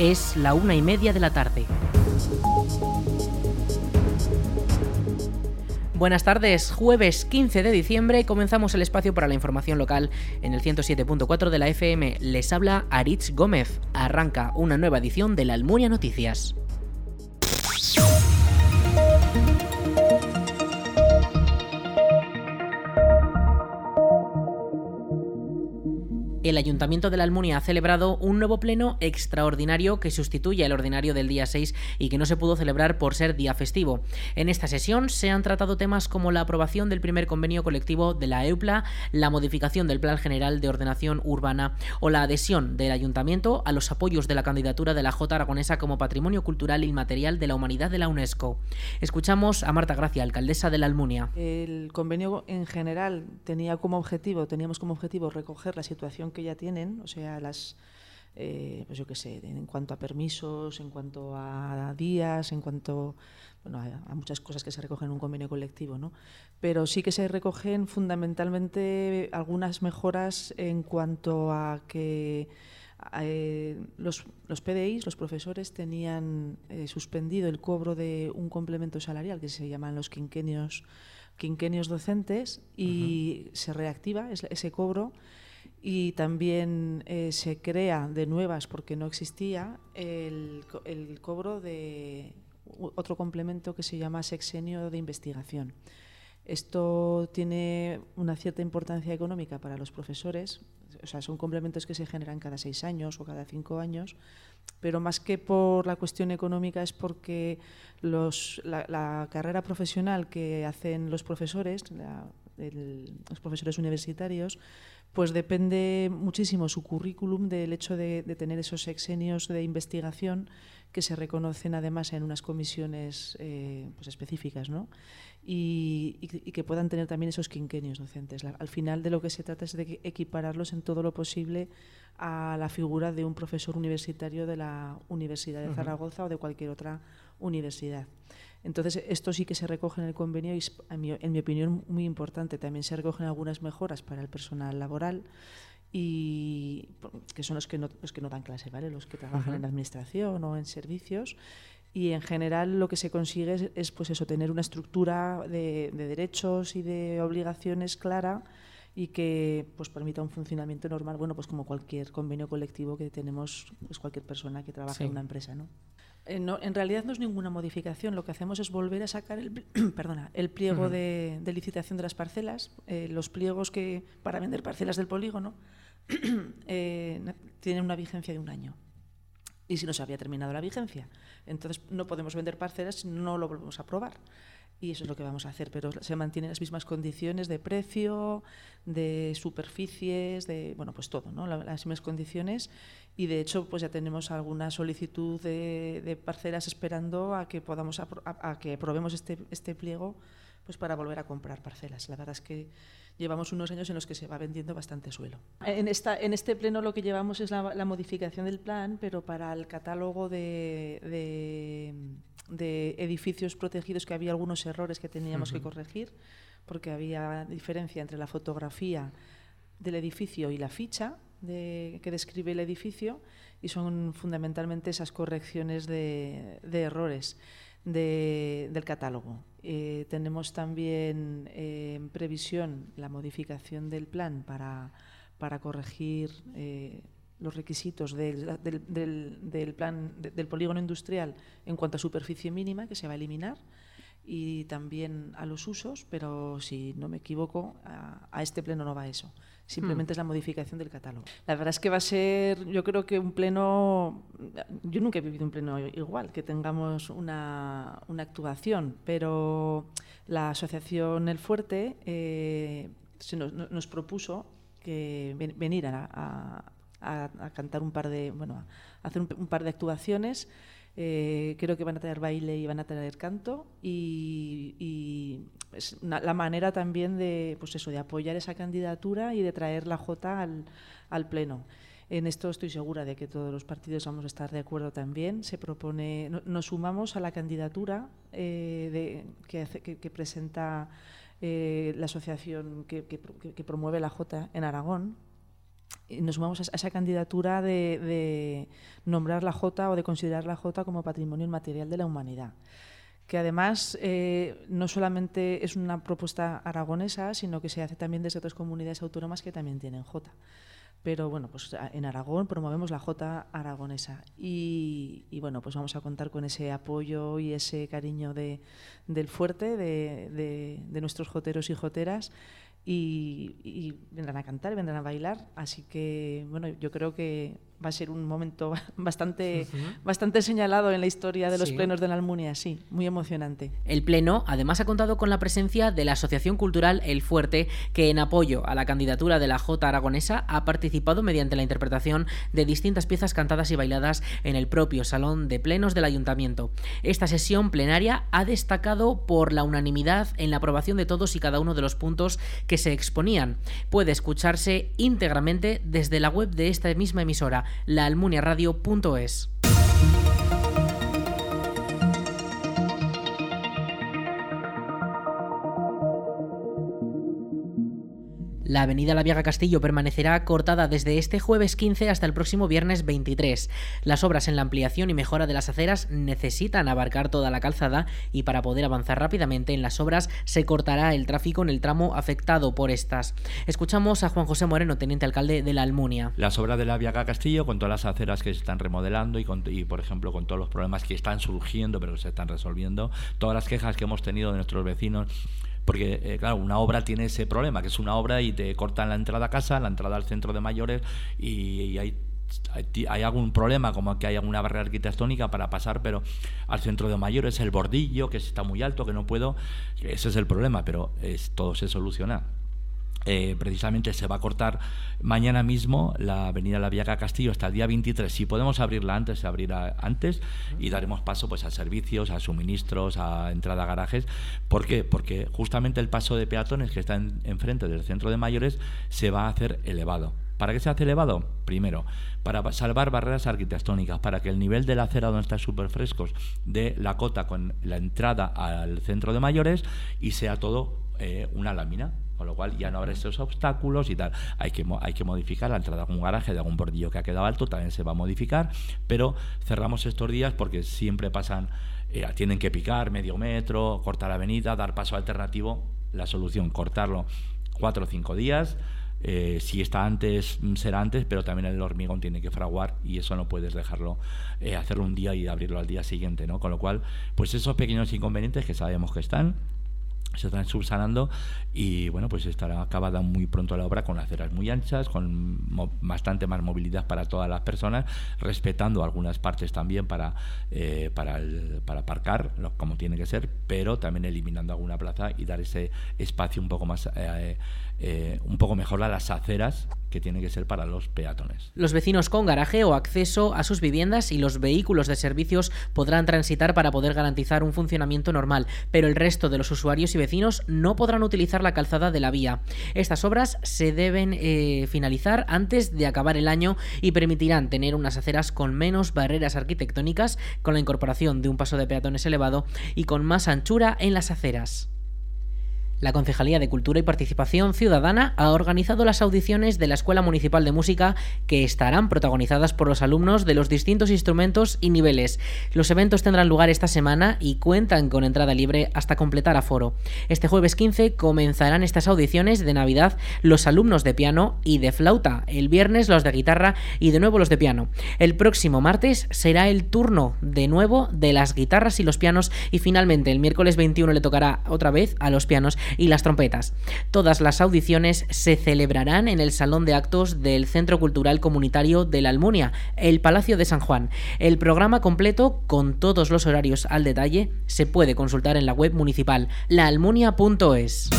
Es la una y media de la tarde. Buenas tardes, jueves 15 de diciembre comenzamos el espacio para la información local en el 107.4 de la FM. Les habla Aritz Gómez. Arranca una nueva edición de la Almunia Noticias. El Ayuntamiento de la Almunia ha celebrado un nuevo pleno extraordinario que sustituye al ordinario del día 6 y que no se pudo celebrar por ser día festivo. En esta sesión se han tratado temas como la aprobación del primer convenio colectivo de la EUPLA, la modificación del Plan General de Ordenación Urbana o la adhesión del Ayuntamiento a los apoyos de la candidatura de la J aragonesa como Patrimonio Cultural Inmaterial de la Humanidad de la UNESCO. Escuchamos a Marta Gracia, alcaldesa de la Almunia. El convenio en general tenía como objetivo, teníamos como objetivo recoger la situación que ya tienen, o sea, las, eh, pues yo qué sé, en cuanto a permisos, en cuanto a días, en cuanto bueno, a, muchas cosas que se recogen en un convenio colectivo, ¿no? Pero sí que se recogen fundamentalmente algunas mejoras en cuanto a que eh, los, los PDIs, los profesores, tenían eh, suspendido el cobro de un complemento salarial que se llaman los quinquenios, quinquenios docentes y se reactiva ese cobro y también eh, se crea de nuevas, porque no existía, el, cobro de otro complemento que se llama sexenio de investigación. Esto tiene una cierta importancia económica para los profesores, o sea, son complementos que se generan cada seis años o cada cinco años, pero más que por la cuestión económica es porque la, carrera profesional que hacen los profesores, los profesores universitarios, pues depende muchísimo su currículum del hecho de, tener esos sexenios de investigación que se reconocen además en unas comisiones eh, pues específicas, ¿no? Y, que puedan tener también esos quinquenios docentes. al final de lo que se trata es de equipararlos en todo lo posible a la figura de un profesor universitario de la Universidad de Zaragoza o de cualquier otra universidad. Entonces, esto sí que se recoge en el convenio y, en mi, en mi opinión, muy importante. También se recogen algunas mejoras para el personal laboral y que son los que no, los que no dan clase, ¿vale? Los que trabajan en administración o en servicios. Y en general lo que se consigue es, pues eso, tener una estructura de, derechos y de obligaciones clara y que pues permita un funcionamiento normal, bueno, pues como cualquier convenio colectivo que tenemos pues cualquier persona que trabaja en una empresa, ¿no? Eh, en realidad no es ninguna modificación. Lo que hacemos es volver a sacar el, perdona, el pliego de, licitación de las parcelas, eh, los pliegos que para vender parcelas del polígono eh, tienen una vigencia de un año. Y si no se había terminado la vigencia, entonces no podemos vender parcelas si no lo volvemos a aprobar y eso es lo que vamos a hacer, pero se mantienen las mismas condiciones de precio, de superficies, de bueno, pues todo, ¿no? Las mismas condiciones y de hecho pues ya tenemos alguna solicitud de, parcelas esperando a que podamos a, que aprobemos este, este pliego pues para volver a comprar parcelas. La verdad es que llevamos unos años en los que se va vendiendo bastante suelo. En, esta, en este pleno lo que llevamos es la, modificación del plan, pero para el catálogo de de edificios protegidos que había algunos errores que teníamos que corregir, porque había diferencia entre la fotografía del edificio y la ficha de, que describe el edificio, y son fundamentalmente esas correcciones de, errores del catálogo. Eh, tenemos también eh, en previsión la modificación del plan para, para corregir eh, los requisitos del, del, plan del polígono industrial en cuanto a superficie mínima, que se va a eliminar, y también a los usos, pero si no me equivoco, a, este pleno no va eso. Simplemente hmm. es la modificación del catálogo. La verdad es que va a ser, yo creo que un pleno, yo nunca he vivido un pleno igual, que tengamos una, una actuación, pero la asociación El Fuerte eh, se nos, nos, propuso que venir a, a, cantar un par de, bueno, a hacer un, par de actuaciones. Eh, creo que van a tener baile y van a tener canto y, es la manera también de, pues eso, de apoyar esa candidatura y de traer la J al, pleno. En esto estoy segura de que todos los partidos vamos a estar de acuerdo también. Se propone, nos sumamos a la candidatura eh, que, presenta eh, la asociación que, que, promueve la J en Aragón, nos sumamos a esa candidatura de, nombrar la Jota o de considerar la Jota como patrimonio inmaterial de la humanidad que además eh, no solamente es una propuesta aragonesa, sino que se hace también desde otras comunidades autónomas que también tienen Jota. Pero bueno, pues en Aragón promovemos la Jota aragonesa y, bueno, pues vamos a contar con ese apoyo y ese cariño de, del fuerte, de, de nuestros joteros y joteras y, vendrán a cantar, vendrán a bailar. Así que, bueno, yo creo que va a ser un momento bastante, bastante señalado en la historia de los plenos de la Almunia, sí, muy emocionante. El pleno además ha contado con la presencia de la Asociación Cultural El Fuerte, que en apoyo a la candidatura de la J aragonesa ha participado mediante la interpretación de distintas piezas cantadas y bailadas en el propio Salón de Plenos del Ayuntamiento. Esta sesión plenaria ha destacado por la unanimidad en la aprobación de todos y cada uno de los puntos que se exponían. Puede escucharse íntegramente desde la web de esta misma emisora laalmuniaradio.es. La avenida La Viaga Castillo permanecerá cortada desde este jueves 15 hasta el próximo viernes 23. Las obras en la ampliación y mejora de las aceras necesitan abarcar toda la calzada y para poder avanzar rápidamente en las obras se cortará el tráfico en el tramo afectado por estas. Escuchamos a Juan José Moreno, teniente alcalde de la Almunia. Las obras de la Viaga Castillo, con todas las aceras que se están remodelando y, por ejemplo con todos los problemas que están surgiendo pero se están resolviendo, todas las quejas que hemos tenido de nuestros vecinos porque, eh, claro, una obra tiene ese problema, que es una obra y te cortan la entrada a casa, la entrada al centro de mayores y, hay hay, algún problema, como que hay alguna barrera arquitectónica para pasar, pero al centro de mayores, el bordillo, que está muy alto, que no puedo, ese es el problema, pero es, todo se soluciona. Eh, precisamente se va a cortar mañana mismo la avenida La Viaga Castillo hasta el día 23. Si podemos abrirla antes, se abrirá antes y daremos paso pues a servicios, a suministros, a entrada a garajes. ¿Por qué? Porque justamente el paso de peatones que está enfrente del centro de mayores se va a hacer elevado. ¿Para qué se hace elevado? Primero, para salvar barreras arquitectónicas, para que el nivel de la acera donde está súper frescos de la cota con la entrada al centro de mayores y sea todo eh, una lámina con lo cual ya no habrá esos obstáculos y tal. Hay que, hay que modificar la entrada de algún garaje, de algún bordillo que ha quedado alto, también se va a modificar, pero cerramos estos días porque siempre pasan, eh, tienen que picar medio metro, cortar avenida, dar paso alternativo. La solución, cortarlo cuatro o cinco días. Eh, si está antes, será antes, pero también el hormigón tiene que fraguar y eso no puedes dejarlo, eh, hacerlo un día y abrirlo al día siguiente, ¿no? Con lo cual, pues esos pequeños inconvenientes que sabemos que están, se están subsanando y bueno pues estará acabada muy pronto la obra con aceras muy anchas con bastante más movilidad para todas las personas respetando algunas partes también para eh, para, para aparcar como tiene que ser pero también eliminando alguna plaza y dar ese espacio un poco más eh, eh, un poco mejor a las aceras que tiene que ser para los peatones. Los vecinos con garaje o acceso a sus viviendas y los vehículos de servicios podrán transitar para poder garantizar un funcionamiento normal, pero el resto de los usuarios y vecinos no podrán utilizar la calzada de la vía. Estas obras se deben eh, finalizar antes de acabar el año y permitirán tener unas aceras con menos barreras arquitectónicas, con la incorporación de un paso de peatones elevado y con más anchura en las aceras. La Concejalía de Cultura y Participación Ciudadana ha organizado las audiciones de la Escuela Municipal de Música que estarán protagonizadas por los alumnos de los distintos instrumentos y niveles. Los eventos tendrán lugar esta semana y cuentan con entrada libre hasta completar aforo. Este jueves 15 comenzarán estas audiciones de Navidad los alumnos de piano y de flauta, el viernes los de guitarra y de nuevo los de piano. El próximo martes será el turno de nuevo de las guitarras y los pianos y finalmente el miércoles 21 le tocará otra vez a los pianos y las trompetas. Todas las audiciones se celebrarán en el Salón de Actos del Centro Cultural Comunitario de la Almunia, el Palacio de San Juan. El programa completo, con todos los horarios al detalle, se puede consultar en la web municipal laalmunia.es.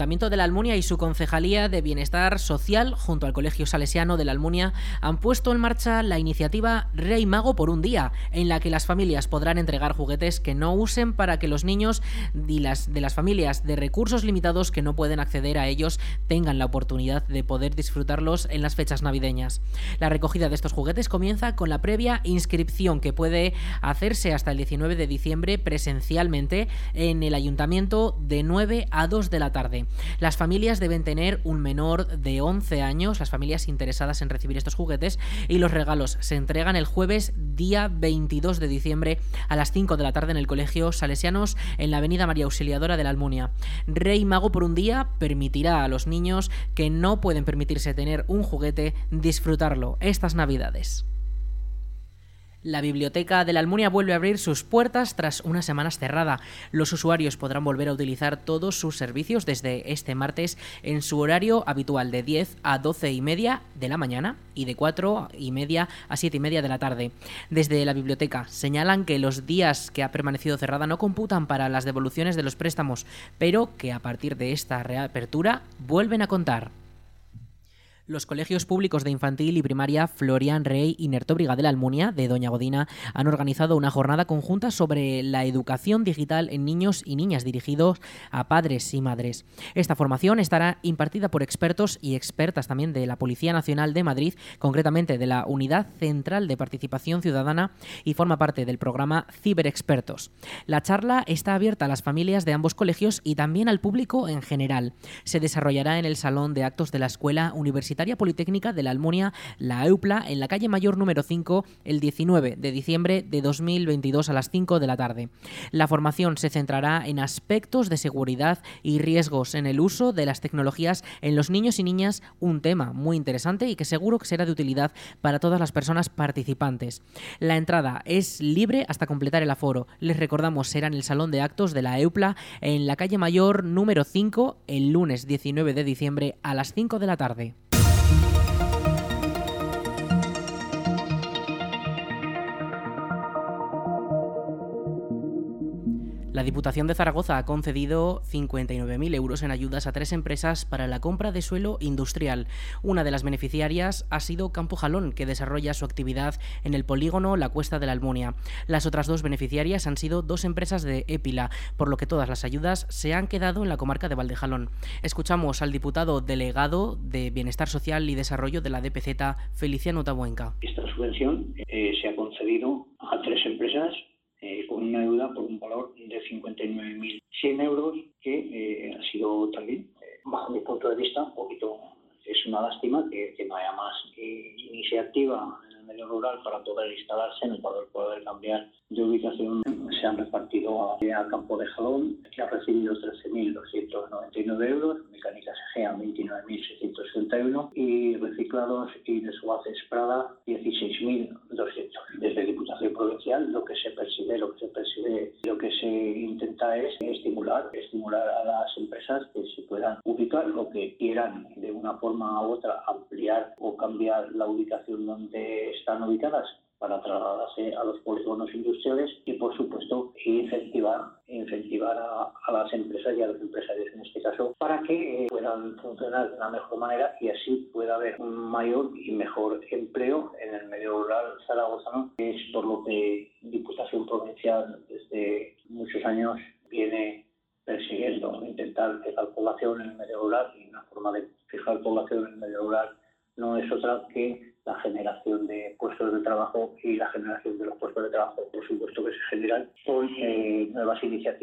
Ayuntamiento de la Almunia y su Concejalía de Bienestar Social, junto al Colegio Salesiano de la Almunia, han puesto en marcha la iniciativa Rey Mago por un día, en la que las familias podrán entregar juguetes que no usen para que los niños de las, de las familias de recursos limitados que no pueden acceder a ellos tengan la oportunidad de poder disfrutarlos en las fechas navideñas. La recogida de estos juguetes comienza con la previa inscripción que puede hacerse hasta el 19 de diciembre presencialmente en el Ayuntamiento de 9 a 2 de la tarde. Las familias deben tener un menor de 11 años, las familias interesadas en recibir estos juguetes, y los regalos se entregan el jueves día 22 de diciembre a las 5 de la tarde en el Colegio Salesianos en la Avenida María Auxiliadora de la Almunia. Rey Mago por un día permitirá a los niños que no pueden permitirse tener un juguete disfrutarlo estas Navidades. La biblioteca de la Almunia vuelve a abrir sus puertas tras unas semanas cerrada. Los usuarios podrán volver a utilizar todos sus servicios desde este martes en su horario habitual de 10 a 12 y media de la mañana y de 4 y media a 7 y media de la tarde. Desde la biblioteca señalan que los días que ha permanecido cerrada no computan para las devoluciones de los préstamos, pero que a partir de esta reapertura vuelven a contar. Los colegios públicos de infantil y primaria Florian Rey y Nertóbriga de la Almunia, de Doña Godina, han organizado una jornada conjunta sobre la educación digital en niños y niñas dirigidos a padres y madres. Esta formación estará impartida por expertos y expertas también de la Policía Nacional de Madrid, concretamente de la Unidad Central de Participación Ciudadana y forma parte del programa Ciberexpertos. La charla está abierta a las familias de ambos colegios y también al público en general. Se desarrollará en el Salón de Actos de la Escuela Universitaria Politécnica de la Almunia, la EUPLA, en la calle Mayor número 5, el 19 de diciembre de 2022 a las 5 de la tarde. La formación se centrará en aspectos de seguridad y riesgos en el uso de las tecnologías en los niños y niñas, un tema muy interesante y que seguro que será de utilidad para todas las personas participantes. La entrada es libre hasta completar el aforo. Les recordamos, será en el Salón de Actos de la EUPLA en la calle Mayor número 5 el lunes 19 de diciembre a las 5 de la tarde. La Diputación de Zaragoza ha concedido 59.000 euros en ayudas a tres empresas para la compra de suelo industrial. Una de las beneficiarias ha sido Campo Jalón, que desarrolla su actividad en el polígono La Cuesta de la Almunia. Las otras dos beneficiarias han sido dos empresas de Épila, por lo que todas las ayudas se han quedado en la comarca de Valdejalón. Escuchamos al diputado delegado de Bienestar Social y Desarrollo de la DPZ, Feliciano Tabuenca. Esta subvención eh, se ha concedido a tres empresas eh, con una deuda por un valor de 59.100 euros, que eh, ha sido también, eh, bajo mi punto de vista, un poquito, es una lástima que, no haya más iniciativa en el medio rural para poder instalarse, para poder cambiar de ubicación. Se han repartido a, Campo de Jalón, que ha recibido 13.299 euros, Mecánicas Egea 29.661 y reciclados y desguaces Prada 16.200. Desde Diputación Provincial lo que se percibe, lo que se percibe, lo que se intenta es estimular, estimular a las empresas que se puedan ubicar lo que quieran de una forma u otra ampliar o cambiar la ubicación donde están ubicadas para trasladarse a los polígonos industriales y, por supuesto, incentivar, incentivar a, las empresas y a los empresarios en este caso para que eh, puedan funcionar de una mejor manera y así pueda haber un mayor y mejor empleo en el medio rural zaragozano, que es por lo que Diputación Provincial desde muchos años viene persiguiendo, intentar fijar población en el medio rural y una forma de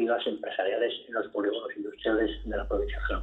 iniciativas empresariales en los polígonos industriales de la provincia de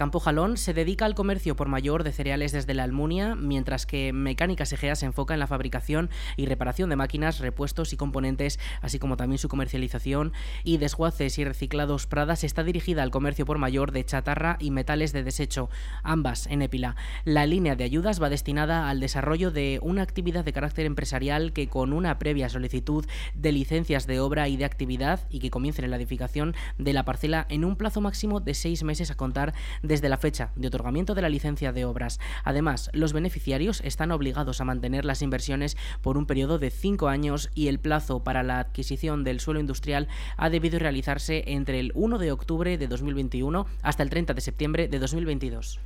Campo Jalón se dedica al comercio por mayor de cereales desde la Almunia, mientras que Mecánicas Egea se enfoca en la fabricación y reparación de máquinas, repuestos y componentes, así como también su comercialización y desguaces y reciclados Pradas está dirigida al comercio por mayor de chatarra y metales de desecho, ambas en Épila. La línea de ayudas va destinada al desarrollo de una actividad de carácter empresarial que con una previa solicitud de licencias de obra y de actividad y que comiencen en la edificación de la parcela en un plazo máximo de seis meses a contar desde la fecha de otorgamiento de la licencia de obras. Además, los beneficiarios están obligados a mantener las inversiones por un periodo de cinco años y el plazo para la adquisición del suelo industrial ha debido realizarse entre el 1 de octubre de 2021 hasta el 30 de septiembre de 2022.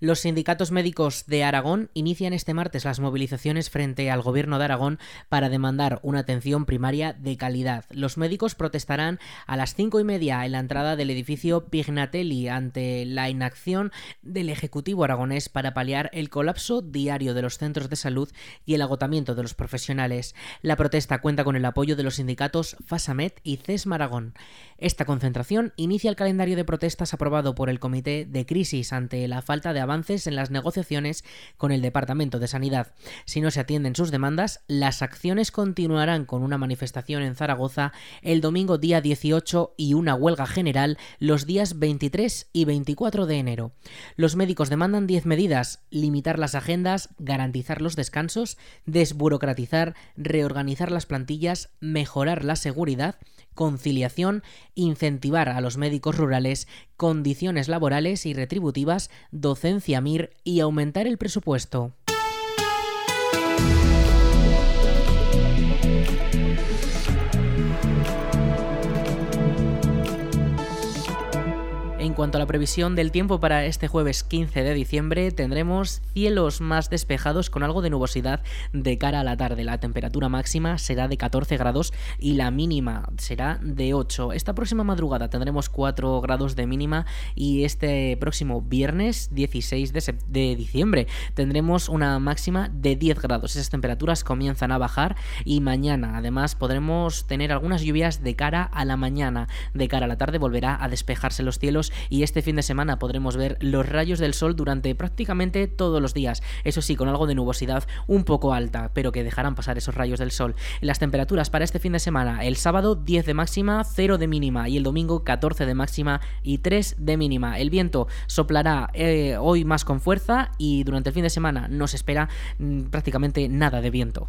Los sindicatos médicos de Aragón inician este martes las movilizaciones frente al Gobierno de Aragón para demandar una atención primaria de calidad. Los médicos protestarán a las cinco y media en la entrada del edificio Pignatelli ante la inacción del Ejecutivo aragonés para paliar el colapso diario de los centros de salud y el agotamiento de los profesionales. La protesta cuenta con el apoyo de los sindicatos FASAMET y CESMA Aragón. Esta concentración inicia el calendario de protestas aprobado por el Comité de Crisis ante la falta de avances en las negociaciones con el Departamento de Sanidad. Si no se atienden sus demandas, las acciones continuarán con una manifestación en Zaragoza el domingo día 18 y una huelga general los días 23 y 24 de enero. Los médicos demandan 10 medidas, limitar las agendas, garantizar los descansos, desburocratizar, reorganizar las plantillas, mejorar la seguridad, conciliación, incentivar a los médicos rurales, condiciones laborales y retributivas, docencia MIR y aumentar el presupuesto. Cuanto a la previsión del tiempo para este jueves 15 de diciembre, tendremos cielos más despejados con algo de nubosidad de cara a la tarde. La temperatura máxima será de 14 grados y la mínima será de 8. Esta próxima madrugada tendremos 4 grados de mínima y este próximo viernes 16 de, de diciembre tendremos una máxima de 10 grados. Esas temperaturas comienzan a bajar y mañana además podremos tener algunas lluvias de cara a la mañana. De cara a la tarde volverá a despejarse los cielos y este fin de semana podremos ver los rayos del sol durante prácticamente todos los días. Eso sí, con algo de nubosidad un poco alta, pero que dejarán pasar esos rayos del sol. Las temperaturas para este fin de semana, el sábado 10 de máxima, 0 de mínima y el domingo 14 de máxima y 3 de mínima. El viento soplará eh, hoy más con fuerza y durante el fin de semana no se espera mm, prácticamente nada de viento.